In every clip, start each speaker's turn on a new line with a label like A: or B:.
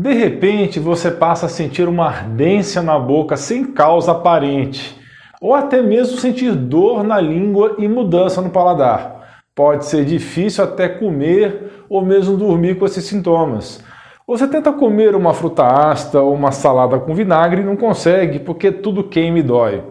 A: De repente, você passa a sentir uma ardência na boca sem causa aparente, ou até mesmo sentir dor na língua e mudança no paladar. Pode ser difícil até comer ou mesmo dormir com esses sintomas. Você tenta comer uma fruta ácida ou uma salada com vinagre e não consegue porque tudo queima e dói.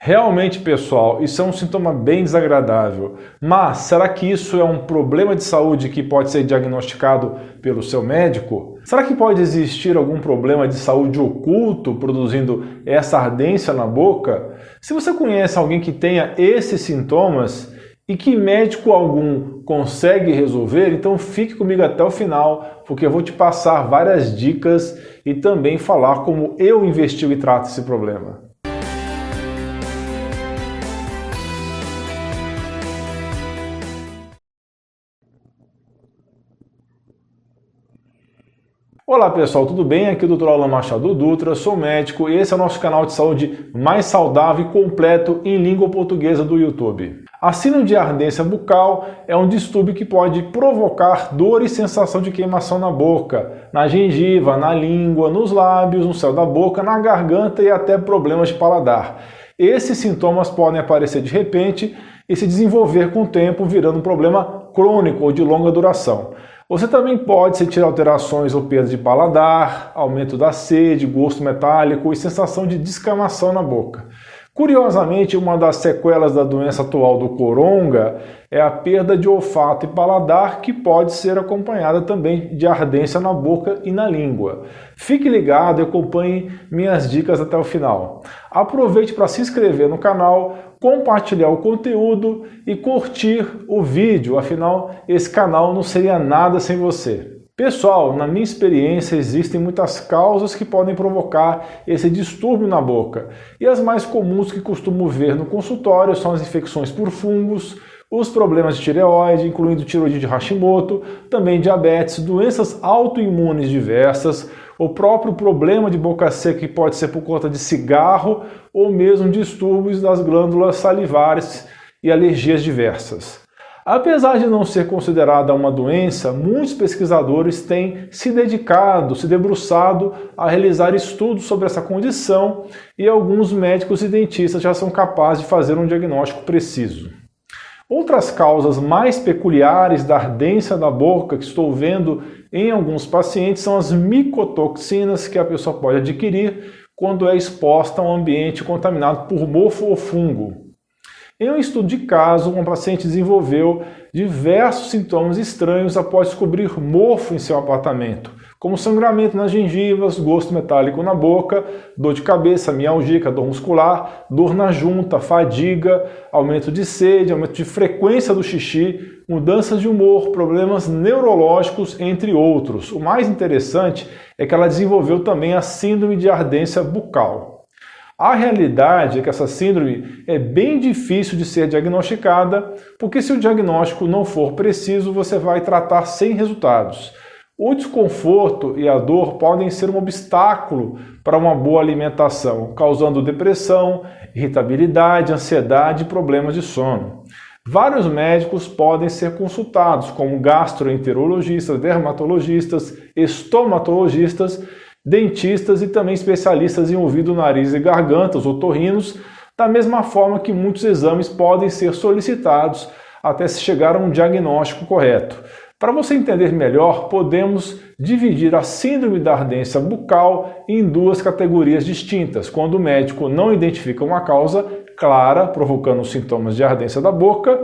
A: Realmente, pessoal, isso é um sintoma bem desagradável. Mas será que isso é um problema de saúde que pode ser diagnosticado pelo seu médico? Será que pode existir algum problema de saúde oculto produzindo essa ardência na boca? Se você conhece alguém que tenha esses sintomas e que médico algum consegue resolver, então fique comigo até o final, porque eu vou te passar várias dicas e também falar como eu investigo e trato esse problema. Olá pessoal, tudo bem? Aqui é o Dr. Alan Machado Dutra, sou médico e esse é o nosso canal de saúde mais saudável e completo em língua portuguesa do YouTube. A síndrome de ardência bucal é um distúrbio que pode provocar dor e sensação de queimação na boca, na gengiva, na língua, nos lábios, no céu da boca, na garganta e até problemas de paladar. Esses sintomas podem aparecer de repente e se desenvolver com o tempo, virando um problema crônico ou de longa duração. Você também pode sentir alterações ou perda de paladar, aumento da sede, gosto metálico e sensação de descamação na boca. Curiosamente, uma das sequelas da doença atual do coronga é a perda de olfato e paladar, que pode ser acompanhada também de ardência na boca e na língua. Fique ligado e acompanhe minhas dicas até o final. Aproveite para se inscrever no canal, compartilhar o conteúdo e curtir o vídeo, afinal, esse canal não seria nada sem você. Pessoal, na minha experiência, existem muitas causas que podem provocar esse distúrbio na boca. E as mais comuns que costumo ver no consultório são as infecções por fungos, os problemas de tireoide, incluindo tiroide de Hashimoto, também diabetes, doenças autoimunes diversas, o próprio problema de boca seca que pode ser por conta de cigarro ou mesmo distúrbios das glândulas salivares e alergias diversas. Apesar de não ser considerada uma doença, muitos pesquisadores têm se dedicado, se debruçado a realizar estudos sobre essa condição e alguns médicos e dentistas já são capazes de fazer um diagnóstico preciso. Outras causas mais peculiares da ardência da boca que estou vendo em alguns pacientes são as micotoxinas que a pessoa pode adquirir quando é exposta a um ambiente contaminado por mofo ou fungo. Em um estudo de caso, uma paciente desenvolveu diversos sintomas estranhos após descobrir mofo em seu apartamento, como sangramento nas gengivas, gosto metálico na boca, dor de cabeça, mialgia, dor muscular, dor na junta, fadiga, aumento de sede, aumento de frequência do xixi, mudanças de humor, problemas neurológicos, entre outros. O mais interessante é que ela desenvolveu também a síndrome de ardência bucal. A realidade é que essa síndrome é bem difícil de ser diagnosticada, porque se o diagnóstico não for preciso, você vai tratar sem resultados. O desconforto e a dor podem ser um obstáculo para uma boa alimentação, causando depressão, irritabilidade, ansiedade e problemas de sono. Vários médicos podem ser consultados, como gastroenterologistas, dermatologistas, estomatologistas dentistas e também especialistas em ouvido, nariz e garganta, os otorrinos, da mesma forma que muitos exames podem ser solicitados até se chegar a um diagnóstico correto. Para você entender melhor, podemos dividir a síndrome da ardência bucal em duas categorias distintas. Quando o médico não identifica uma causa clara provocando sintomas de ardência da boca,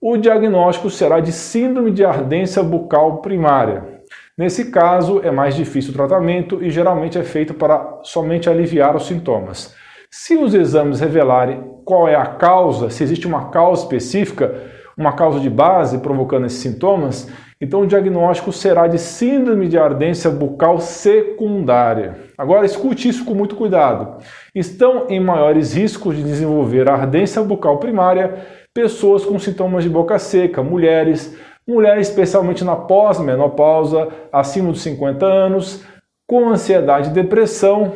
A: o diagnóstico será de síndrome de ardência bucal primária. Nesse caso, é mais difícil o tratamento e geralmente é feito para somente aliviar os sintomas. Se os exames revelarem qual é a causa, se existe uma causa específica, uma causa de base provocando esses sintomas, então o diagnóstico será de síndrome de ardência bucal secundária. Agora escute isso com muito cuidado. Estão em maiores riscos de desenvolver ardência bucal primária pessoas com sintomas de boca seca, mulheres, mulher especialmente na pós-menopausa, acima dos 50 anos, com ansiedade e depressão,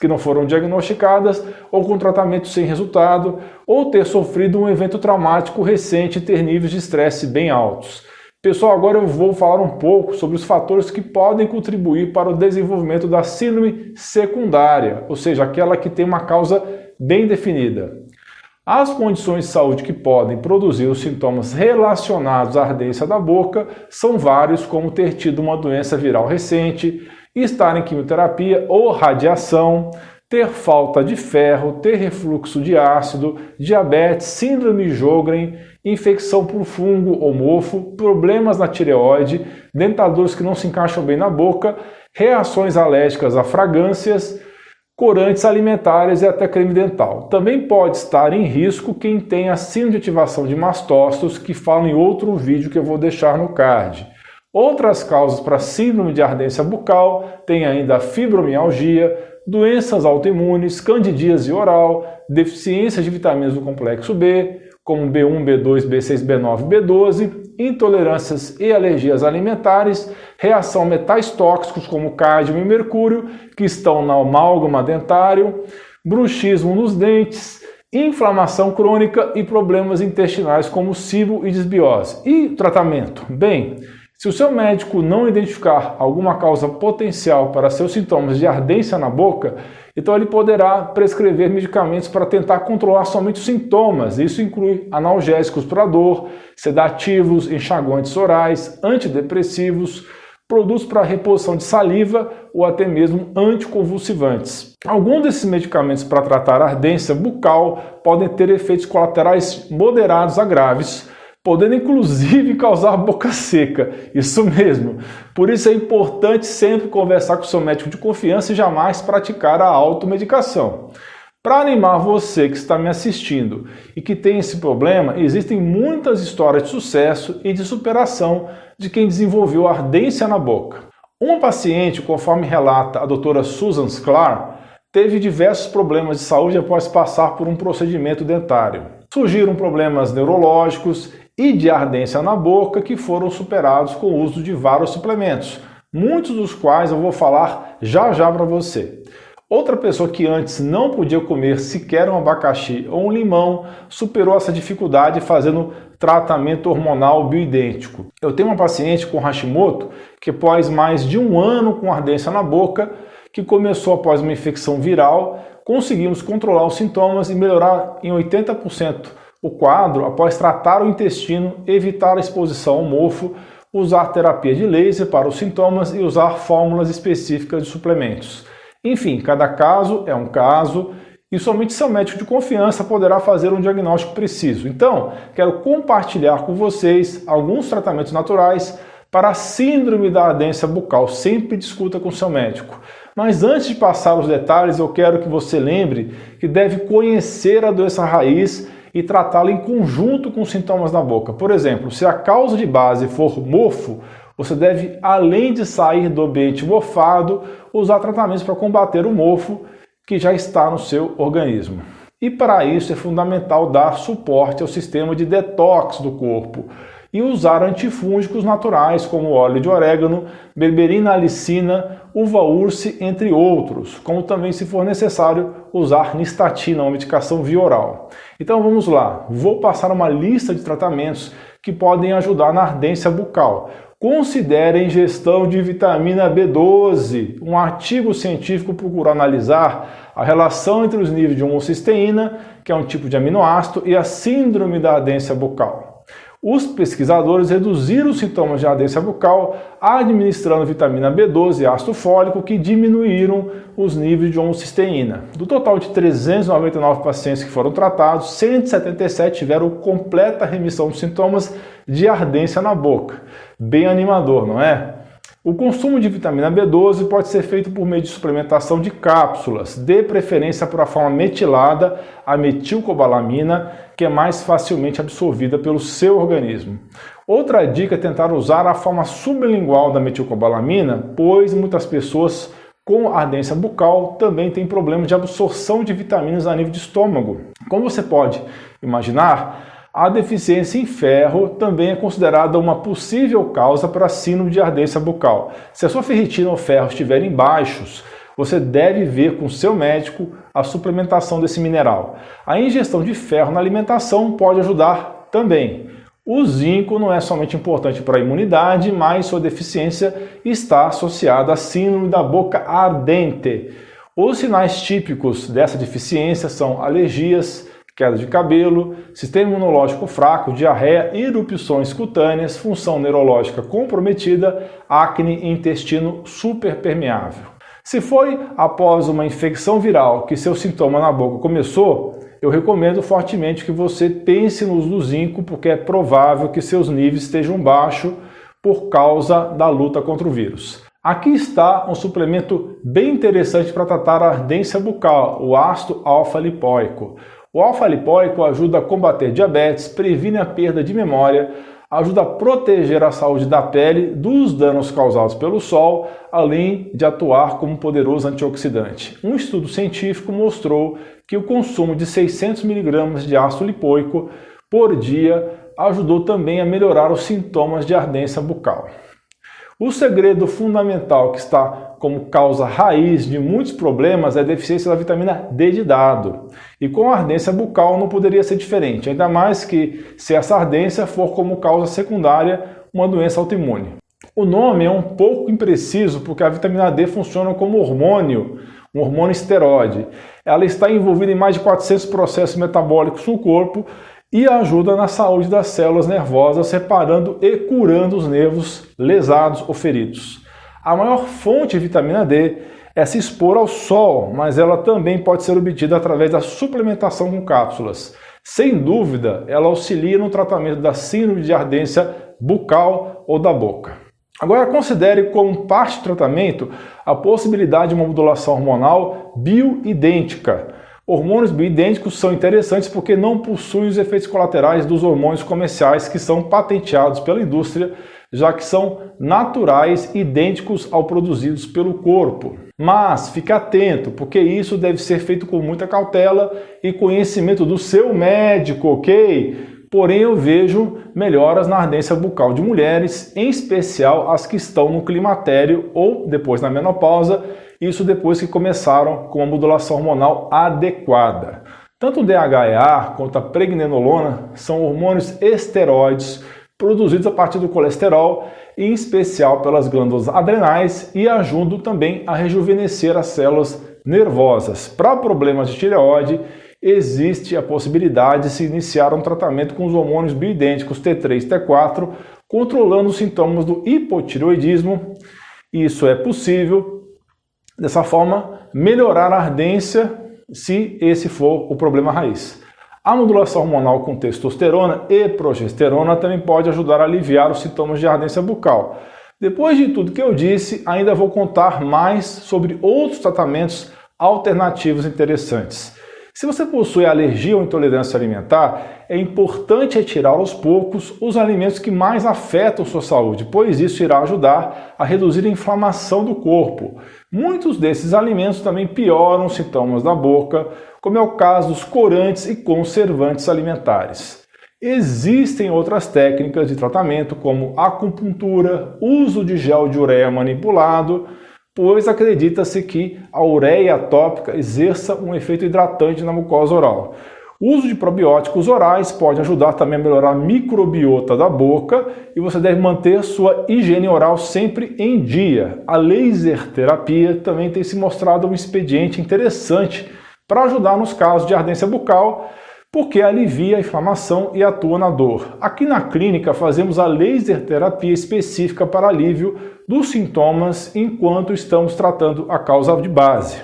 A: que não foram diagnosticadas, ou com tratamento sem resultado, ou ter sofrido um evento traumático recente e ter níveis de estresse bem altos. Pessoal, agora eu vou falar um pouco sobre os fatores que podem contribuir para o desenvolvimento da síndrome secundária, ou seja, aquela que tem uma causa bem definida. As condições de saúde que podem produzir os sintomas relacionados à ardência da boca são vários, como ter tido uma doença viral recente, estar em quimioterapia ou radiação, ter falta de ferro, ter refluxo de ácido, diabetes, síndrome de Jogren, infecção por fungo ou mofo, problemas na tireoide, dentaduras que não se encaixam bem na boca, reações alérgicas a fragrâncias, corantes alimentares e até creme dental. Também pode estar em risco quem tem a síndrome de ativação de mastócitos, que falo em outro vídeo que eu vou deixar no card. Outras causas para síndrome de ardência bucal tem ainda a fibromialgia, doenças autoimunes, candidíase oral, deficiência de vitaminas do complexo B, como B1, B2, B6, B9, B12, intolerâncias e alergias alimentares, reação a metais tóxicos como cádmio e mercúrio, que estão na amálgama dentário, bruxismo nos dentes, inflamação crônica e problemas intestinais como cibo e desbiose. E tratamento? Bem, se o seu médico não identificar alguma causa potencial para seus sintomas de ardência na boca, então ele poderá prescrever medicamentos para tentar controlar somente os sintomas. Isso inclui analgésicos para dor, sedativos, enxaguantes orais, antidepressivos, produtos para reposição de saliva ou até mesmo anticonvulsivantes. Alguns desses medicamentos para tratar ardência bucal podem ter efeitos colaterais moderados a graves, podendo inclusive causar boca seca. Isso mesmo. Por isso é importante sempre conversar com seu médico de confiança e jamais praticar a automedicação. Para animar você que está me assistindo e que tem esse problema, existem muitas histórias de sucesso e de superação de quem desenvolveu ardência na boca. Uma paciente, conforme relata a doutora Susan Sklar, teve diversos problemas de saúde após passar por um procedimento dentário. Surgiram problemas neurológicos e de ardência na boca que foram superados com o uso de vários suplementos, muitos dos quais eu vou falar já já para você. Outra pessoa que antes não podia comer sequer um abacaxi ou um limão superou essa dificuldade fazendo tratamento hormonal bioidêntico. Eu tenho uma paciente com Hashimoto que, após mais de um ano com ardência na boca, que começou após uma infecção viral, conseguimos controlar os sintomas e melhorar em 80% o quadro após tratar o intestino, evitar a exposição ao mofo, usar terapia de laser para os sintomas e usar fórmulas específicas de suplementos. Enfim, cada caso é um caso e somente seu médico de confiança poderá fazer um diagnóstico preciso. Então, quero compartilhar com vocês alguns tratamentos naturais para a síndrome da ardência bucal. Sempre discuta com seu médico. Mas antes de passar os detalhes, eu quero que você lembre que deve conhecer a doença raiz e tratá-la em conjunto com sintomas na boca. Por exemplo, se a causa de base for mofo, você deve, além de sair do ambiente mofado, usar tratamentos para combater o mofo que já está no seu organismo. E para isso é fundamental dar suporte ao sistema de detox do corpo e usar antifúngicos naturais como óleo de orégano, berberina alicina, uva urse, entre outros, como também, se for necessário, usar nistatina, uma medicação via oral. Então vamos lá, vou passar uma lista de tratamentos que podem ajudar na ardência bucal. Considere a ingestão de vitamina B12. Um artigo científico procurou analisar a relação entre os níveis de homocisteína, que é um tipo de aminoácido, e a síndrome da ardência bucal. Os pesquisadores reduziram os sintomas de ardência bucal administrando vitamina B12 e ácido fólico que diminuíram os níveis de homocisteína. Do total de 399 pacientes que foram tratados, 177 tiveram completa remissão dos sintomas de ardência na boca. Bem animador, não é? O consumo de vitamina B12 pode ser feito por meio de suplementação de cápsulas, de preferência por a forma metilada, a metilcobalamina, que é mais facilmente absorvida pelo seu organismo. Outra dica é tentar usar a forma sublingual da metilcobalamina, pois muitas pessoas com ardência bucal também têm problema de absorção de vitaminas a nível de estômago. Como você pode imaginar, a deficiência em ferro também é considerada uma possível causa para síndrome de ardência bucal. Se a sua ferritina ou ferro estiverem baixos, você deve ver com seu médico a suplementação desse mineral. A ingestão de ferro na alimentação pode ajudar também. O zinco não é somente importante para a imunidade, mas sua deficiência está associada à síndrome da boca ardente. Os sinais típicos dessa deficiência são alergias, queda de cabelo, sistema imunológico fraco, diarreia, erupções cutâneas, função neurológica comprometida, acne e intestino superpermeável. Se foi após uma infecção viral que seu sintoma na boca começou, eu recomendo fortemente que você pense no uso do zinco, porque é provável que seus níveis estejam baixos por causa da luta contra o vírus. Aqui está um suplemento bem interessante para tratar a ardência bucal, o ácido alfa-lipoico. O alfa-lipoico ajuda a combater diabetes, previne a perda de memória, ajuda a proteger a saúde da pele dos danos causados pelo sol, além de atuar como poderoso antioxidante. Um estudo científico mostrou que o consumo de 600 mg de ácido lipoico por dia ajudou também a melhorar os sintomas de ardência bucal. O segredo fundamental que está como causa raiz de muitos problemas é a deficiência da vitamina D de dado. E com a ardência bucal não poderia ser diferente, ainda mais que se essa ardência for como causa secundária uma doença autoimune. O nome é um pouco impreciso porque a vitamina D funciona como hormônio, um hormônio esteroide. Ela está envolvida em mais de 400 processos metabólicos no corpo e ajuda na saúde das células nervosas, reparando e curando os nervos lesados ou feridos. A maior fonte de vitamina D é se expor ao sol, mas ela também pode ser obtida através da suplementação com cápsulas. Sem dúvida, ela auxilia no tratamento da síndrome de ardência bucal ou da boca. Agora, considere como parte do tratamento a possibilidade de uma modulação hormonal bioidêntica Hormônios bioidênticos são interessantes porque não possuem os efeitos colaterais dos hormônios comerciais que são patenteados pela indústria, já que são naturais, idênticos ao produzidos pelo corpo. Mas fique atento, porque isso deve ser feito com muita cautela e conhecimento do seu médico, ok? Porém, eu vejo melhoras na ardência bucal de mulheres, em especial as que estão no climatério ou depois na menopausa isso depois que começaram com a modulação hormonal adequada. Tanto o DHEA quanto a pregnenolona são hormônios esteroides produzidos a partir do colesterol, em especial pelas glândulas adrenais e ajudam também a rejuvenescer as células nervosas. Para problemas de tireoide, existe a possibilidade de se iniciar um tratamento com os hormônios bioidênticos T3 e T4, controlando os sintomas do hipotireoidismo. Isso é possível Dessa forma, melhorar a ardência se esse for o problema raiz. A modulação hormonal com testosterona e progesterona também pode ajudar a aliviar os sintomas de ardência bucal. Depois de tudo que eu disse, ainda vou contar mais sobre outros tratamentos alternativos interessantes. Se você possui alergia ou intolerância alimentar, é importante retirar aos poucos os alimentos que mais afetam sua saúde, pois isso irá ajudar a reduzir a inflamação do corpo. Muitos desses alimentos também pioram os sintomas da boca, como é o caso dos corantes e conservantes alimentares. Existem outras técnicas de tratamento, como acupuntura, uso de gel de ureia manipulado, pois acredita-se que a ureia tópica exerça um efeito hidratante na mucosa oral. O uso de probióticos orais pode ajudar também a melhorar a microbiota da boca e você deve manter sua higiene oral sempre em dia. A laser terapia também tem se mostrado um expediente interessante para ajudar nos casos de ardência bucal porque alivia a inflamação e atua na dor. Aqui na clínica fazemos a laser terapia específica para alívio dos sintomas enquanto estamos tratando a causa de base.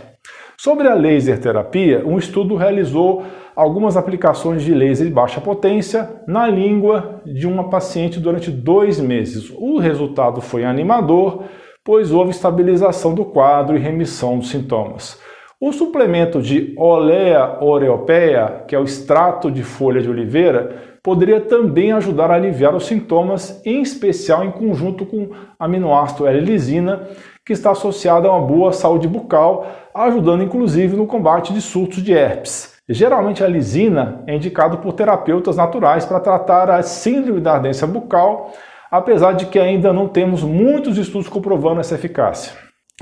A: Sobre a laser terapia, um estudo realizou algumas aplicações de laser de baixa potência na língua de uma paciente durante dois meses. O resultado foi animador, pois houve estabilização do quadro e remissão dos sintomas. O suplemento de Olea oreopeia, que é o extrato de folha de oliveira, poderia também ajudar a aliviar os sintomas, em especial em conjunto com aminoácido L-lisina, que está associado a uma boa saúde bucal, ajudando inclusive no combate de surtos de herpes. Geralmente a lisina é indicado por terapeutas naturais para tratar a síndrome da ardência bucal, apesar de que ainda não temos muitos estudos comprovando essa eficácia.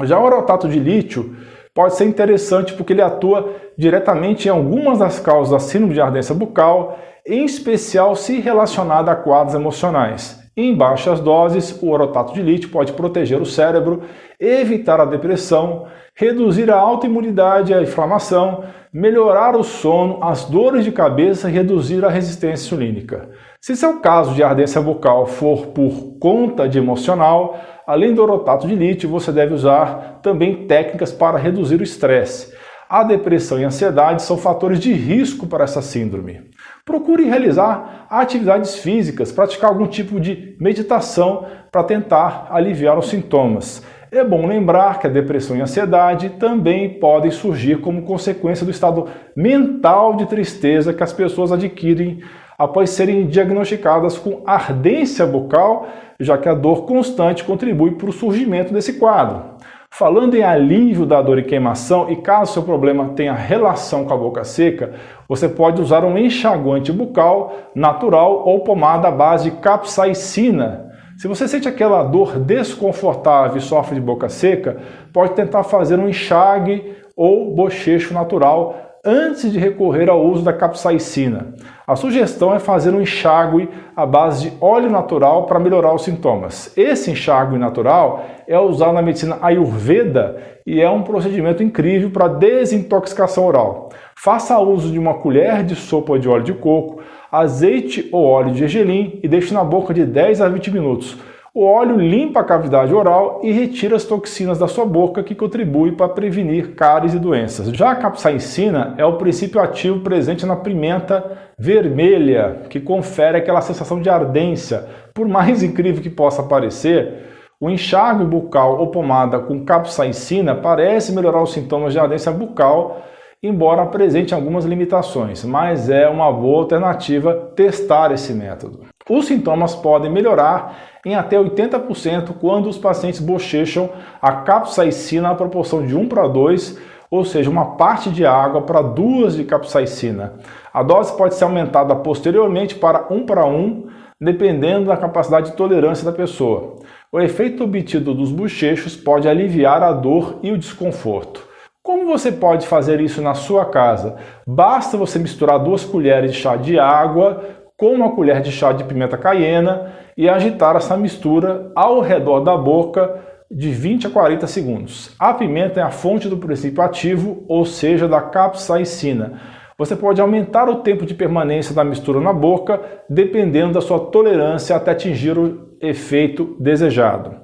A: Já o orotato de lítio pode ser interessante porque ele atua diretamente em algumas das causas da síndrome de ardência bucal, em especial se relacionada a quadros emocionais. Em baixas doses, o orotato de lítio pode proteger o cérebro, evitar a depressão, reduzir a autoimunidade e a inflamação, melhorar o sono, as dores de cabeça e reduzir a resistência insulínica. Se seu caso de ardência bucal for por conta de emocional, além do orotato de lítio, você deve usar também técnicas para reduzir o estresse. A depressão e a ansiedade são fatores de risco para essa síndrome. Procure realizar atividades físicas, praticar algum tipo de meditação para tentar aliviar os sintomas. É bom lembrar que a depressão e a ansiedade também podem surgir como consequência do estado mental de tristeza que as pessoas adquirem após serem diagnosticadas com ardência bucal, já que a dor constante contribui para o surgimento desse quadro. Falando em alívio da dor e queimação, e caso seu problema tenha relação com a boca seca, você pode usar um enxaguante bucal natural ou pomada à base de capsaicina. Se você sente aquela dor desconfortável e sofre de boca seca, pode tentar fazer um enxague ou bochecho natural antes de recorrer ao uso da capsaicina. A sugestão é fazer um enxágue à base de óleo natural para melhorar os sintomas. Esse enxágue natural é usado na medicina Ayurveda e é um procedimento incrível para desintoxicação oral. Faça uso de uma colher de sopa de óleo de coco, azeite ou óleo de gergelim e deixe na boca de 10 a 20 minutos. O óleo limpa a cavidade oral e retira as toxinas da sua boca, que contribui para prevenir cáries e doenças. Já a capsaicina é o princípio ativo presente na pimenta vermelha, que confere aquela sensação de ardência. Por mais incrível que possa parecer, o enxágue bucal ou pomada com capsaicina parece melhorar os sintomas de ardência bucal, embora apresente algumas limitações, mas é uma boa alternativa testar esse método. Os sintomas podem melhorar em até 80% quando os pacientes bochecham a capsaicina na proporção de 1 para 2, ou seja, uma parte de água para duas de capsaicina. A dose pode ser aumentada posteriormente para 1 para 1, dependendo da capacidade de tolerância da pessoa. O efeito obtido dos bochechos pode aliviar a dor e o desconforto. Como você pode fazer isso na sua casa? Basta você misturar duas colheres de chá de água com uma colher de chá de pimenta caiena e agitar essa mistura ao redor da boca de 20 a 40 segundos. A pimenta é a fonte do princípio ativo, ou seja, da capsaicina. Você pode aumentar o tempo de permanência da mistura na boca, dependendo da sua tolerância até atingir o efeito desejado.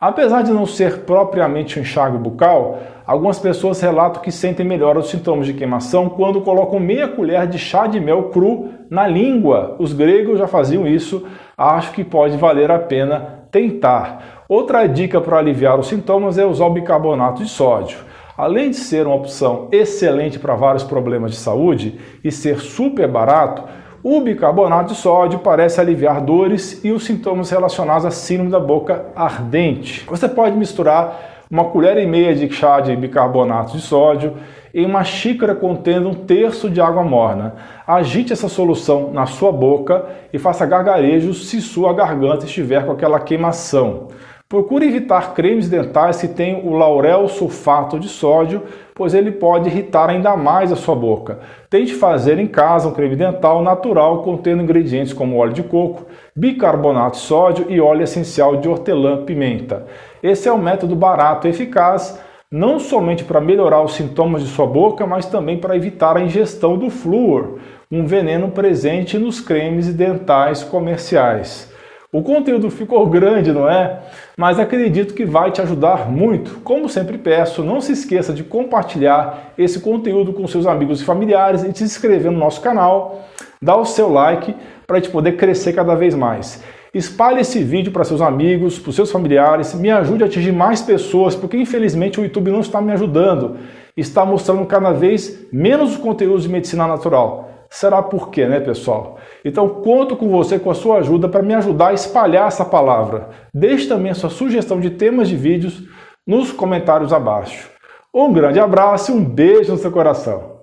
A: Apesar de não ser propriamente um enxágue bucal, algumas pessoas relatam que sentem melhor os sintomas de queimação quando colocam meia colher de chá de mel cru na língua. Os gregos já faziam isso, acho que pode valer a pena tentar. Outra dica para aliviar os sintomas é usar o bicarbonato de sódio. Além de ser uma opção excelente para vários problemas de saúde e ser super barato, o bicarbonato de sódio parece aliviar dores e os sintomas relacionados à síndrome da boca ardente. Você pode misturar uma colher e meia de chá de bicarbonato de sódio em uma xícara contendo um terço de água morna. Agite essa solução na sua boca e faça gargarejos se sua garganta estiver com aquela queimação. Procure evitar cremes dentais que têm o laurel sulfato de sódio, pois ele pode irritar ainda mais a sua boca. Tente fazer em casa um creme dental natural contendo ingredientes como óleo de coco, bicarbonato de sódio e óleo essencial de hortelã-pimenta. Esse é um método barato e eficaz, não somente para melhorar os sintomas de sua boca, mas também para evitar a ingestão do flúor, um veneno presente nos cremes dentais comerciais. O conteúdo ficou grande, não é? Mas acredito que vai te ajudar muito. Como sempre peço, não se esqueça de compartilhar esse conteúdo com seus amigos e familiares e se inscrever no nosso canal, dar o seu like para a gente poder crescer cada vez mais. Espalhe esse vídeo para seus amigos, para seus familiares, me ajude a atingir mais pessoas, porque infelizmente o YouTube não está me ajudando. Está mostrando cada vez menos conteúdos de medicina natural. Será por quê, né, pessoal? Então, conto com você, com a sua ajuda, para me ajudar a espalhar essa palavra. Deixe também a sua sugestão de temas de vídeos nos comentários abaixo. Um grande abraço e um beijo no seu coração.